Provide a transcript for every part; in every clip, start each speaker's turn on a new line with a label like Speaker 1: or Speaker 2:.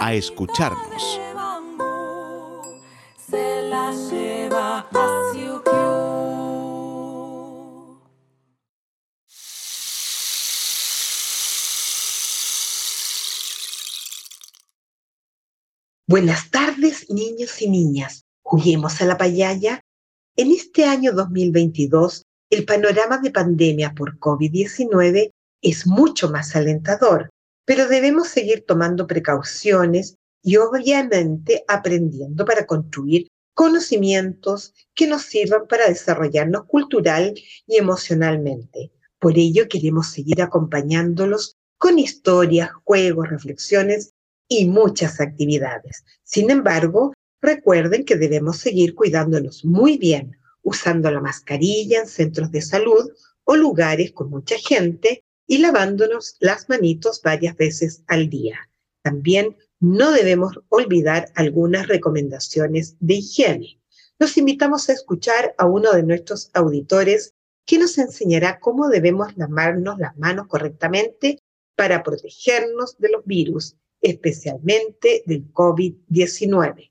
Speaker 1: a escucharnos.
Speaker 2: Buenas tardes, niños y niñas. Juguemos a la payaya. En este año 2022, el panorama de pandemia por COVID-19 es mucho más alentador pero debemos seguir tomando precauciones y obviamente aprendiendo para construir conocimientos que nos sirvan para desarrollarnos cultural y emocionalmente. Por ello queremos seguir acompañándolos con historias, juegos, reflexiones y muchas actividades. Sin embargo, recuerden que debemos seguir cuidándonos muy bien, usando la mascarilla en centros de salud o lugares con mucha gente y lavándonos las manitos varias veces al día. También no debemos olvidar algunas recomendaciones de higiene. Nos invitamos a escuchar a uno de nuestros auditores que nos enseñará cómo debemos lavarnos las manos correctamente para protegernos de los virus, especialmente del COVID-19.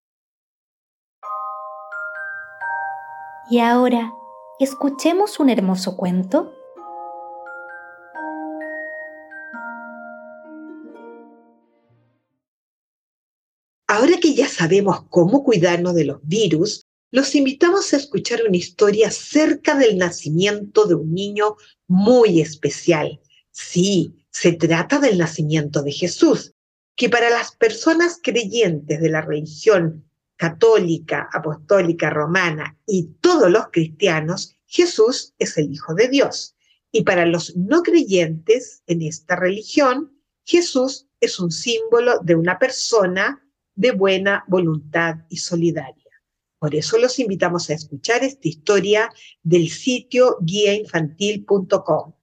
Speaker 3: Y ahora, escuchemos un hermoso cuento.
Speaker 2: Ahora que ya sabemos cómo cuidarnos de los virus, los invitamos a escuchar una historia acerca del nacimiento de un niño muy especial. Sí, se trata del nacimiento de Jesús, que para las personas creyentes de la religión católica, apostólica, romana y todos los cristianos, Jesús es el Hijo de Dios. Y para los no creyentes en esta religión, Jesús es un símbolo de una persona de buena voluntad y solidaria. Por eso los invitamos a escuchar esta historia del sitio guiainfantil.com.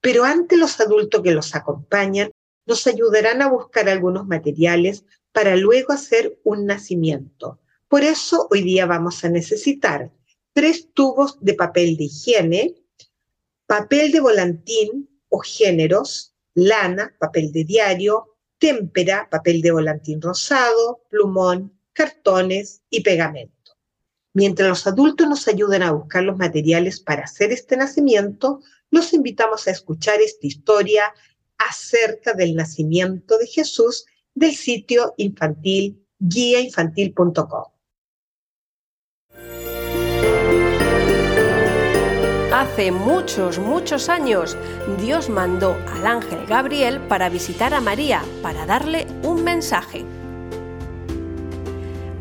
Speaker 2: Pero antes los adultos que los acompañan nos ayudarán a buscar algunos materiales para luego hacer un nacimiento. Por eso hoy día vamos a necesitar tres tubos de papel de higiene, papel de volantín o géneros, lana, papel de diario, témpera, papel de volantín rosado, plumón, cartones y pegamento. Mientras los adultos nos ayudan a buscar los materiales para hacer este nacimiento, los invitamos a escuchar esta historia acerca del nacimiento de Jesús del sitio infantil guiainfantil.com.
Speaker 4: Hace muchos, muchos años, Dios mandó al ángel Gabriel para visitar a María, para darle un mensaje.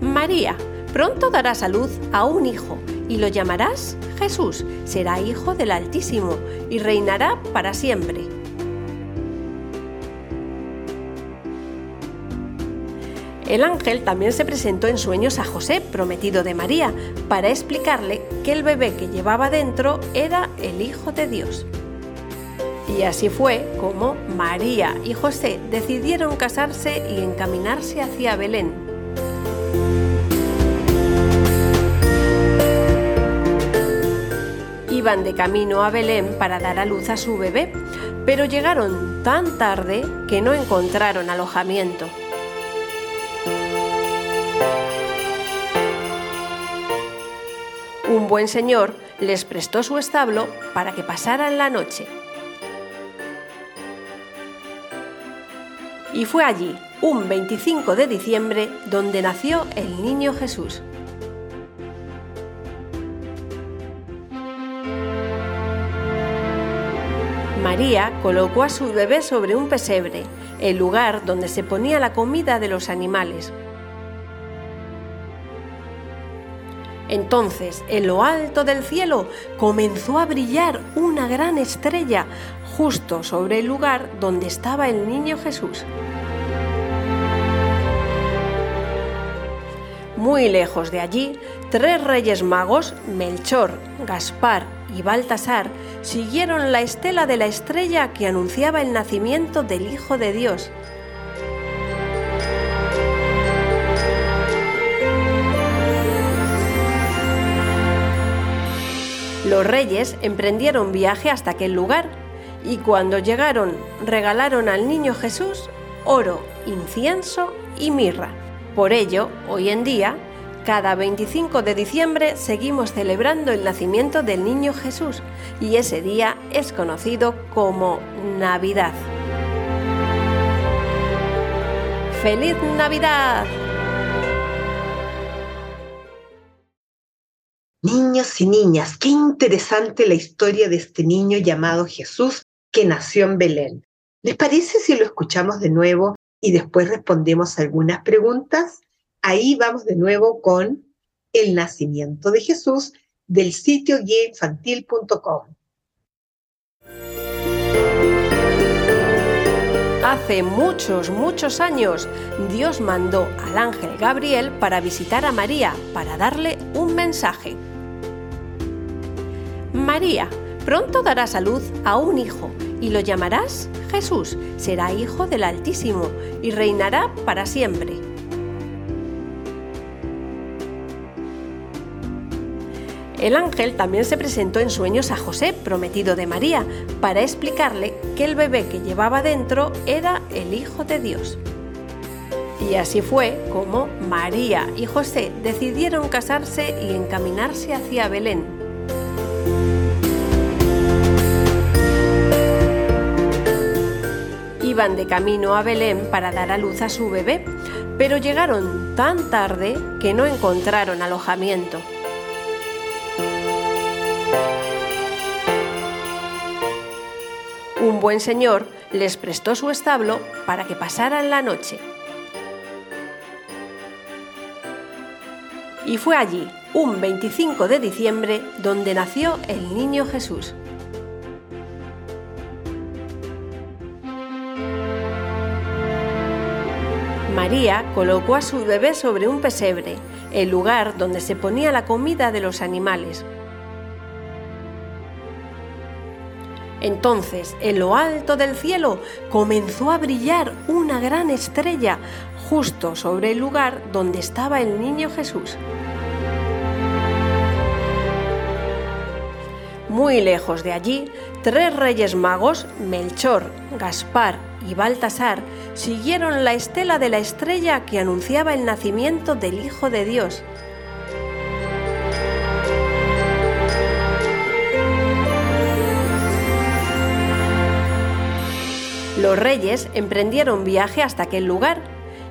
Speaker 4: María, pronto darás a luz a un hijo y lo llamarás Jesús. Será hijo del Altísimo y reinará para siempre. El ángel también se presentó en sueños a José, prometido de María, para explicarle que el bebé que llevaba dentro era el Hijo de Dios. Y así fue como María y José decidieron casarse y encaminarse hacia Belén. Iban de camino a Belén para dar a luz a su bebé, pero llegaron tan tarde que no encontraron alojamiento. Un buen señor les prestó su establo para que pasaran la noche. Y fue allí, un 25 de diciembre, donde nació el niño Jesús. María colocó a su bebé sobre un pesebre, el lugar donde se ponía la comida de los animales. Entonces, en lo alto del cielo comenzó a brillar una gran estrella justo sobre el lugar donde estaba el niño Jesús. Muy lejos de allí, tres reyes magos, Melchor, Gaspar y Baltasar, siguieron la estela de la estrella que anunciaba el nacimiento del Hijo de Dios. Los reyes emprendieron viaje hasta aquel lugar y cuando llegaron regalaron al niño Jesús oro, incienso y mirra. Por ello, hoy en día, cada 25 de diciembre seguimos celebrando el nacimiento del niño Jesús y ese día es conocido como Navidad. ¡Feliz Navidad!
Speaker 2: Niños y niñas, qué interesante la historia de este niño llamado Jesús que nació en Belén. ¿Les parece si lo escuchamos de nuevo y después respondemos algunas preguntas? Ahí vamos de nuevo con el nacimiento de Jesús del sitio guiainfantil.com.
Speaker 4: Hace muchos, muchos años, Dios mandó al ángel Gabriel para visitar a María, para darle un mensaje. María, pronto darás a luz a un hijo y lo llamarás Jesús. Será hijo del Altísimo y reinará para siempre. El ángel también se presentó en sueños a José, prometido de María, para explicarle que el bebé que llevaba dentro era el Hijo de Dios. Y así fue como María y José decidieron casarse y encaminarse hacia Belén. Iban de camino a Belén para dar a luz a su bebé, pero llegaron tan tarde que no encontraron alojamiento. Un buen señor les prestó su establo para que pasaran la noche. Y fue allí, un 25 de diciembre, donde nació el niño Jesús. María colocó a su bebé sobre un pesebre, el lugar donde se ponía la comida de los animales. Entonces, en lo alto del cielo comenzó a brillar una gran estrella justo sobre el lugar donde estaba el niño Jesús. Muy lejos de allí, tres reyes magos, Melchor, Gaspar y Baltasar, siguieron la estela de la estrella que anunciaba el nacimiento del Hijo de Dios. Los reyes emprendieron viaje hasta aquel lugar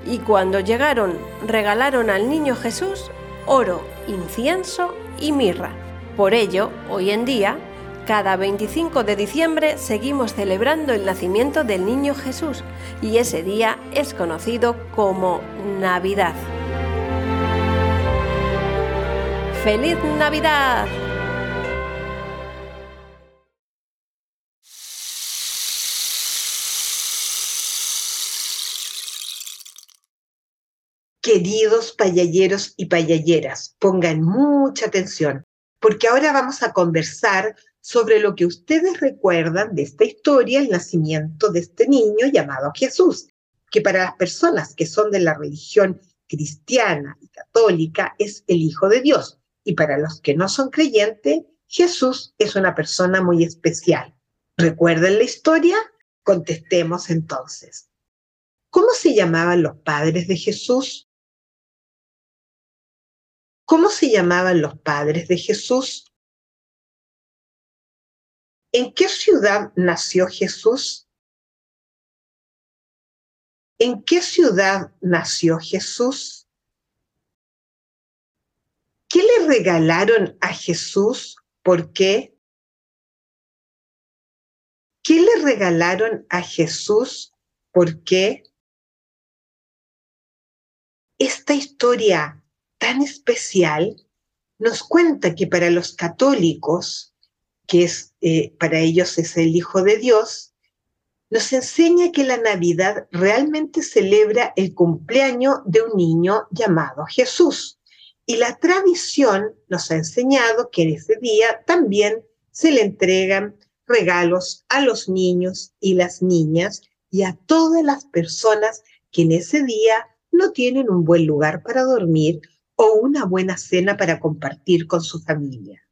Speaker 4: y cuando llegaron regalaron al niño Jesús oro, incienso y mirra. Por ello, hoy en día, cada 25 de diciembre seguimos celebrando el nacimiento del niño Jesús y ese día es conocido como Navidad. ¡Feliz Navidad!
Speaker 2: Queridos payalleros y payalleras, pongan mucha atención, porque ahora vamos a conversar sobre lo que ustedes recuerdan de esta historia, el nacimiento de este niño llamado Jesús, que para las personas que son de la religión cristiana y católica es el Hijo de Dios, y para los que no son creyentes, Jesús es una persona muy especial. ¿Recuerden la historia? Contestemos entonces. ¿Cómo se llamaban los padres de Jesús? ¿Cómo se llamaban los padres de Jesús? ¿En qué ciudad nació Jesús? ¿En qué ciudad nació Jesús? ¿Qué le regalaron a Jesús? ¿Por qué? ¿Qué le regalaron a Jesús? ¿Por qué? Esta historia tan especial nos cuenta que para los católicos que es, eh, para ellos es el Hijo de Dios, nos enseña que la Navidad realmente celebra el cumpleaños de un niño llamado Jesús. Y la tradición nos ha enseñado que en ese día también se le entregan regalos a los niños y las niñas y a todas las personas que en ese día no tienen un buen lugar para dormir o una buena cena para compartir con su familia.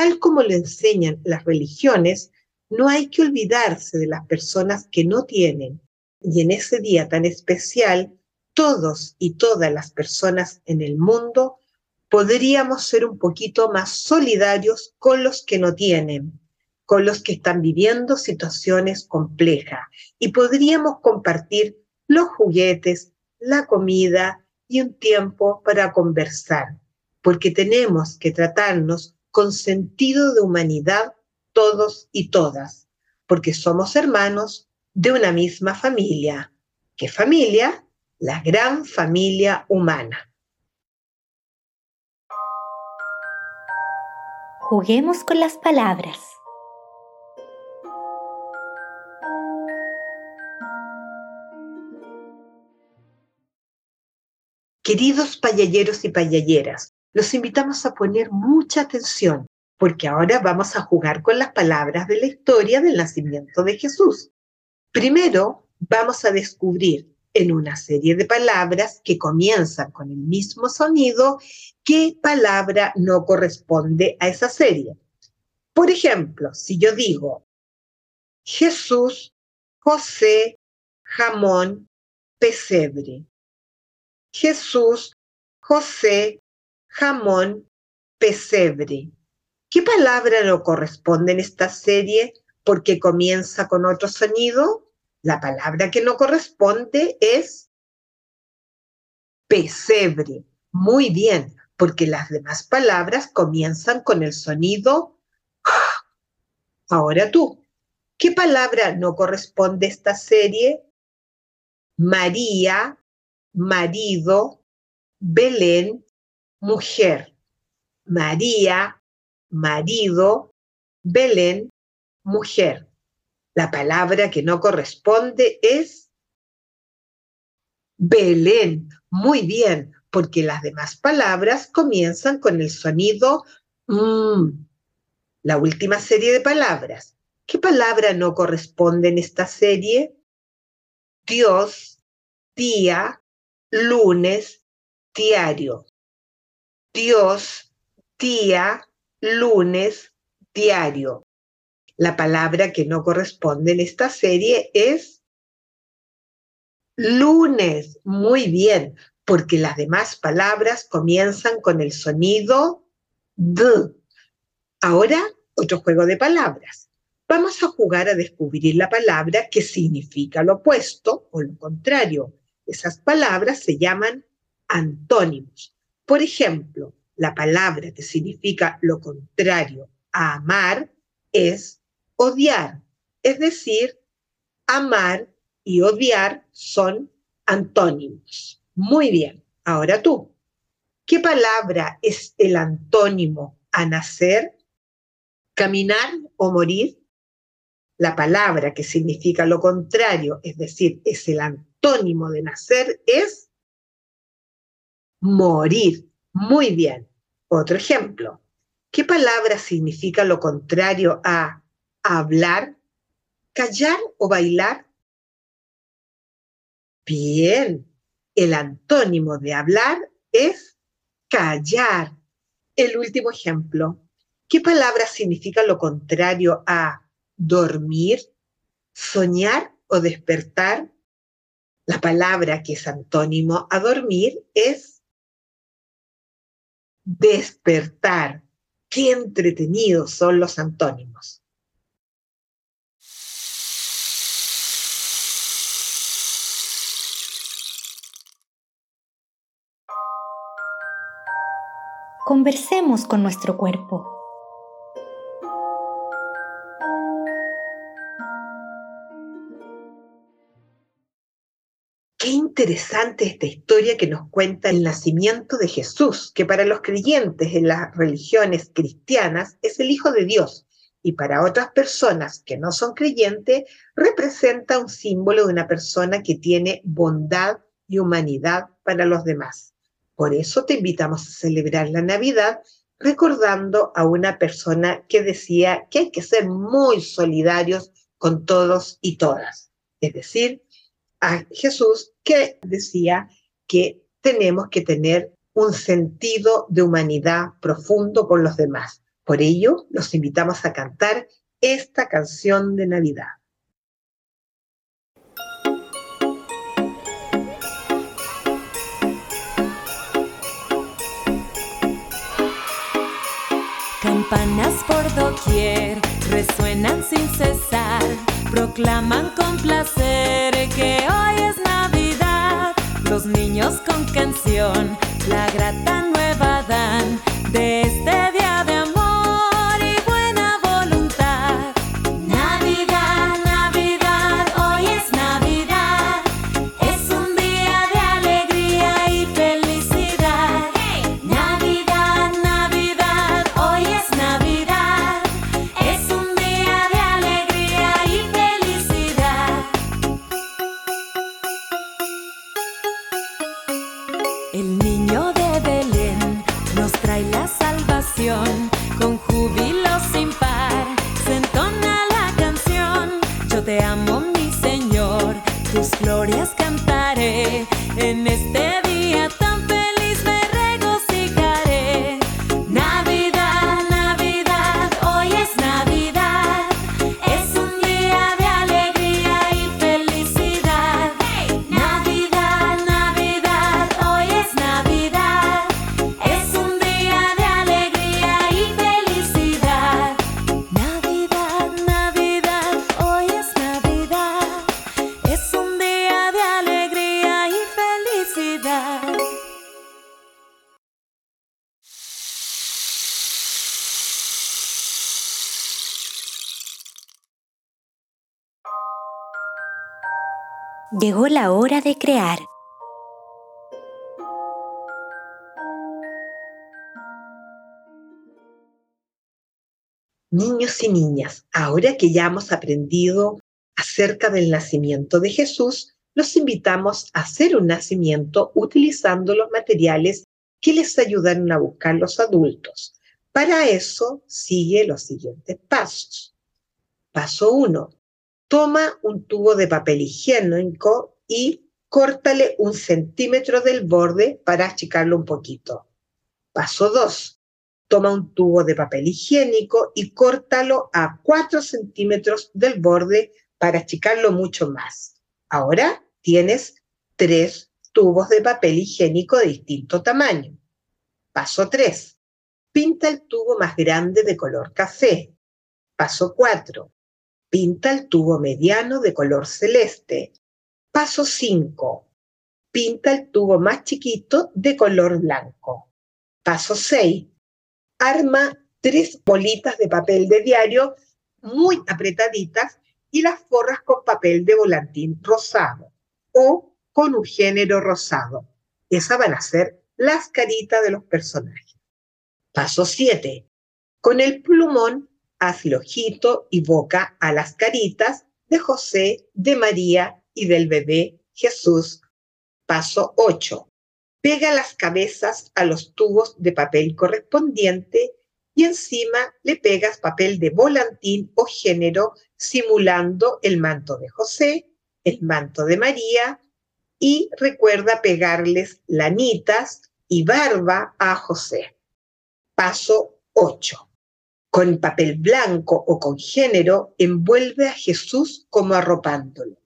Speaker 2: Tal como le enseñan las religiones, no hay que olvidarse de las personas que no tienen. Y en ese día tan especial, todos y todas las personas en el mundo podríamos ser un poquito más solidarios con los que no tienen, con los que están viviendo situaciones complejas y podríamos compartir los juguetes, la comida y un tiempo para conversar, porque tenemos que tratarnos con sentido de humanidad todos y todas, porque somos hermanos de una misma familia. ¿Qué familia? La gran familia humana.
Speaker 3: Juguemos con las palabras.
Speaker 2: Queridos payalleros y payalleras, los invitamos a poner mucha atención, porque ahora vamos a jugar con las palabras de la historia del nacimiento de Jesús. Primero, vamos a descubrir en una serie de palabras que comienzan con el mismo sonido qué palabra no corresponde a esa serie. Por ejemplo, si yo digo Jesús, José, jamón, pesebre. Jesús, José, jamón, pesebre. ¿Qué palabra no corresponde en esta serie porque comienza con otro sonido? La palabra que no corresponde es pesebre. Muy bien, porque las demás palabras comienzan con el sonido. Ahora tú, ¿qué palabra no corresponde a esta serie? María, marido, Belén, mujer, María, marido, Belén, mujer. La palabra que no corresponde es Belén. Muy bien, porque las demás palabras comienzan con el sonido mm. La última serie de palabras. ¿Qué palabra no corresponde en esta serie? Dios, día, lunes, diario. Dios, día, lunes, diario. La palabra que no corresponde en esta serie es lunes. Muy bien, porque las demás palabras comienzan con el sonido d. Ahora, otro juego de palabras. Vamos a jugar a descubrir la palabra que significa lo opuesto o lo contrario. Esas palabras se llaman antónimos. Por ejemplo, la palabra que significa lo contrario a amar es odiar. Es decir, amar y odiar son antónimos. Muy bien, ahora tú. ¿Qué palabra es el antónimo a nacer? ¿Caminar o morir? La palabra que significa lo contrario, es decir, es el antónimo de nacer, es morir. Muy bien. Otro ejemplo. ¿Qué palabra significa lo contrario a hablar, callar o bailar? Bien, el antónimo de hablar es callar. El último ejemplo. ¿Qué palabra significa lo contrario a dormir, soñar o despertar? La palabra que es antónimo a dormir es despertar. Qué entretenidos son los antónimos.
Speaker 3: Conversemos con nuestro cuerpo.
Speaker 2: Interesante esta historia que nos cuenta el nacimiento de Jesús, que para los creyentes en las religiones cristianas es el Hijo de Dios y para otras personas que no son creyentes representa un símbolo de una persona que tiene bondad y humanidad para los demás. Por eso te invitamos a celebrar la Navidad recordando a una persona que decía que hay que ser muy solidarios con todos y todas. Es decir, a Jesús que decía que tenemos que tener un sentido de humanidad profundo con los demás. Por ello, los invitamos a cantar esta canción de Navidad.
Speaker 5: Campanas por doquier resuenan sin cesar, proclaman con placer que hoy es Navidad. Los niños con canción, la grata nueva dan de este
Speaker 3: Llegó la hora de crear.
Speaker 2: Niños y niñas, ahora que ya hemos aprendido acerca del nacimiento de Jesús, los invitamos a hacer un nacimiento utilizando los materiales que les ayudaron a buscar los adultos. Para eso, sigue los siguientes pasos. Paso 1 toma un tubo de papel higiénico y córtale un centímetro del borde para achicarlo un poquito. Paso 2. Toma un tubo de papel higiénico y córtalo a 4 centímetros del borde para achicarlo mucho más. Ahora tienes tres tubos de papel higiénico de distinto tamaño. Paso 3. Pinta el tubo más grande de color café. Paso 4. Pinta el tubo mediano de color celeste. Paso 5. Pinta el tubo más chiquito de color blanco. Paso 6. Arma tres bolitas de papel de diario muy apretaditas y las forras con papel de volantín rosado o con un género rosado. Esas van a ser las caritas de los personajes. Paso 7. Con el plumón hazle ojito y boca a las caritas de José, de María y del bebé Jesús. Paso 8. pega las cabezas a los tubos de papel correspondiente y encima le pegas papel de volantín o género simulando el manto de José, el manto de María y recuerda pegarles lanitas y barba a José. Paso 8. Con papel blanco o con género envuelve a Jesús como arropándolo.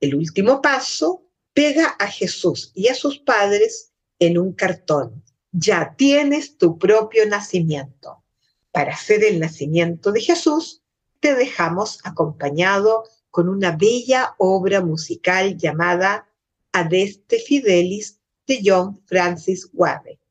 Speaker 2: El último paso, pega a Jesús y a sus padres en un cartón. Ya tienes tu propio nacimiento. Para hacer el nacimiento de Jesús, te dejamos acompañado con una bella obra musical llamada Adeste Fidelis de John Francis Wade.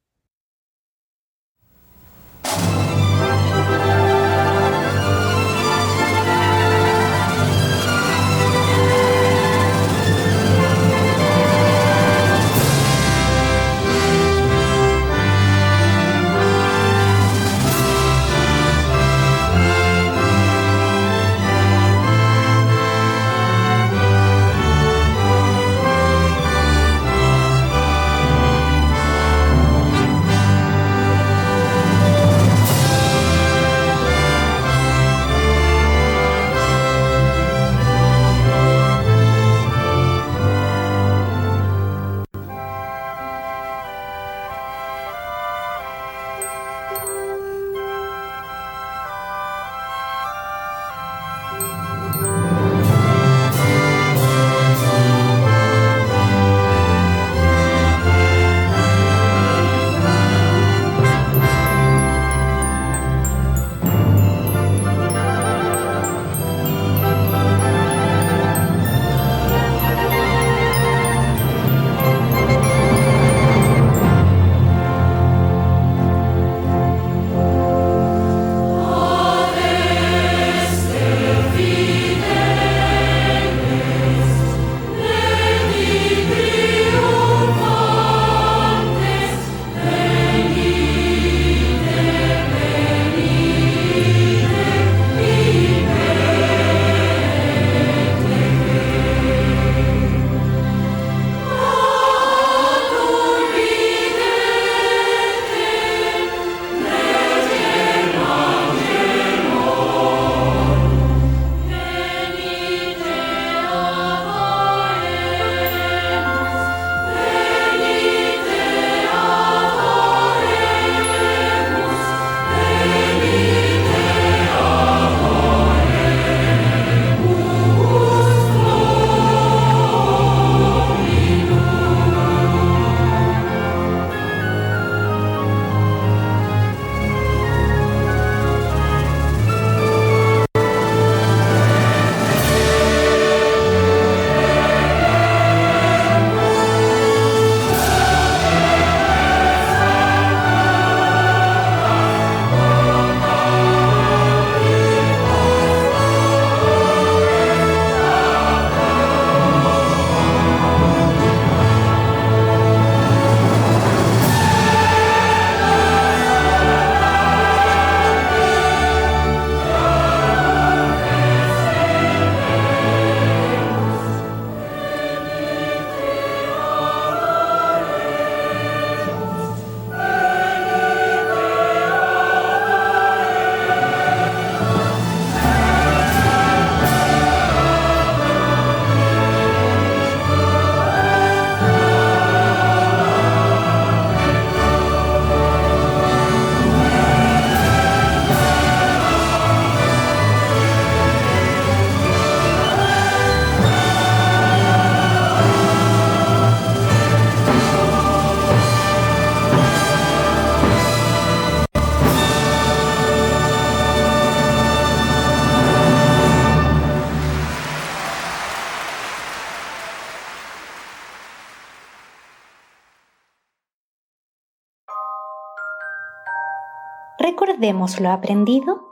Speaker 3: ¿Recordemos lo aprendido?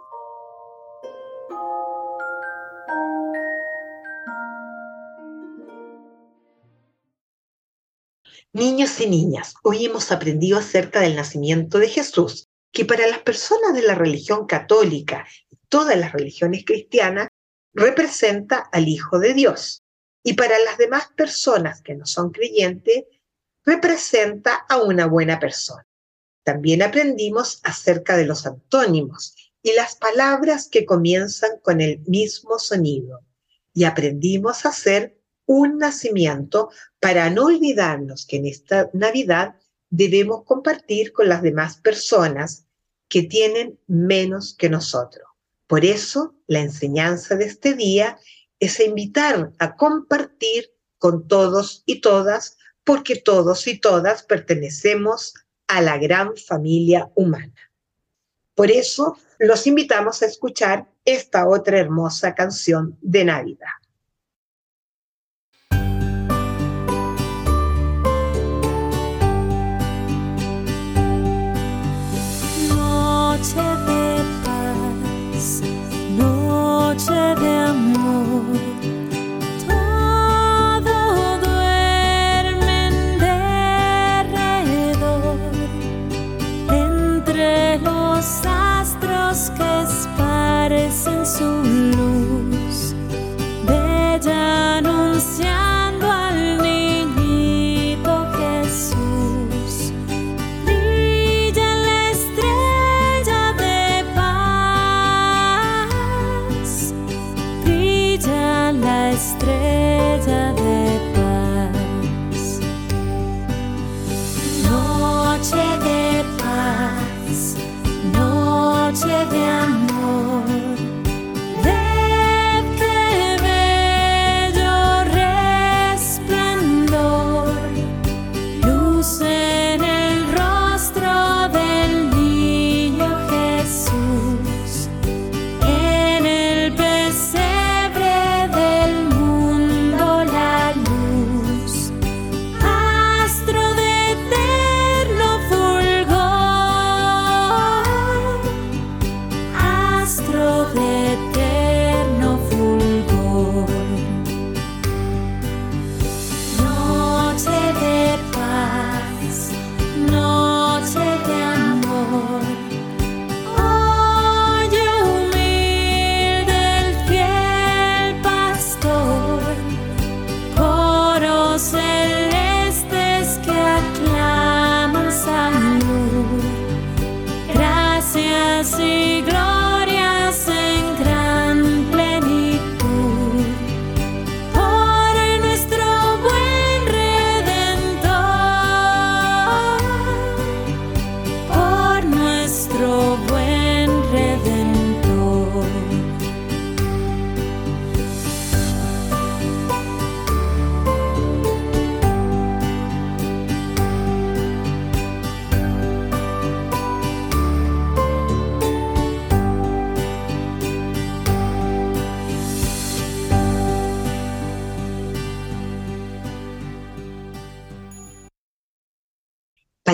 Speaker 2: Niños y niñas, hoy hemos aprendido acerca del nacimiento de Jesús, que para las personas de la religión católica y todas las religiones cristianas representa al Hijo de Dios. Y para las demás personas que no son creyentes,
Speaker 5: representa a una buena persona. También aprendimos acerca de los antónimos y las palabras que comienzan con el mismo sonido. Y aprendimos a hacer un nacimiento para no olvidarnos que en esta Navidad debemos compartir con las demás personas que tienen menos que nosotros. Por eso, la enseñanza de este día es invitar a compartir con todos y todas, porque todos y todas pertenecemos a la gran familia humana. Por eso, los invitamos a escuchar esta otra hermosa canción de Navidad.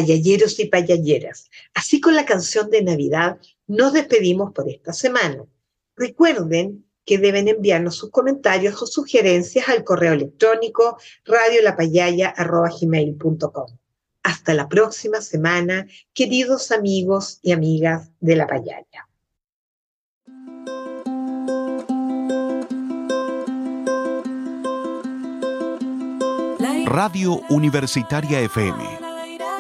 Speaker 5: Payalleros y payalleras. Así con la canción de Navidad nos despedimos por esta semana. Recuerden que deben enviarnos sus comentarios o sugerencias al correo electrónico radiolapayaya.com. Hasta la próxima semana, queridos amigos y amigas de la payaya.
Speaker 1: Radio Universitaria FM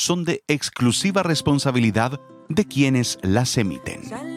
Speaker 1: son de exclusiva responsabilidad de quienes las emiten.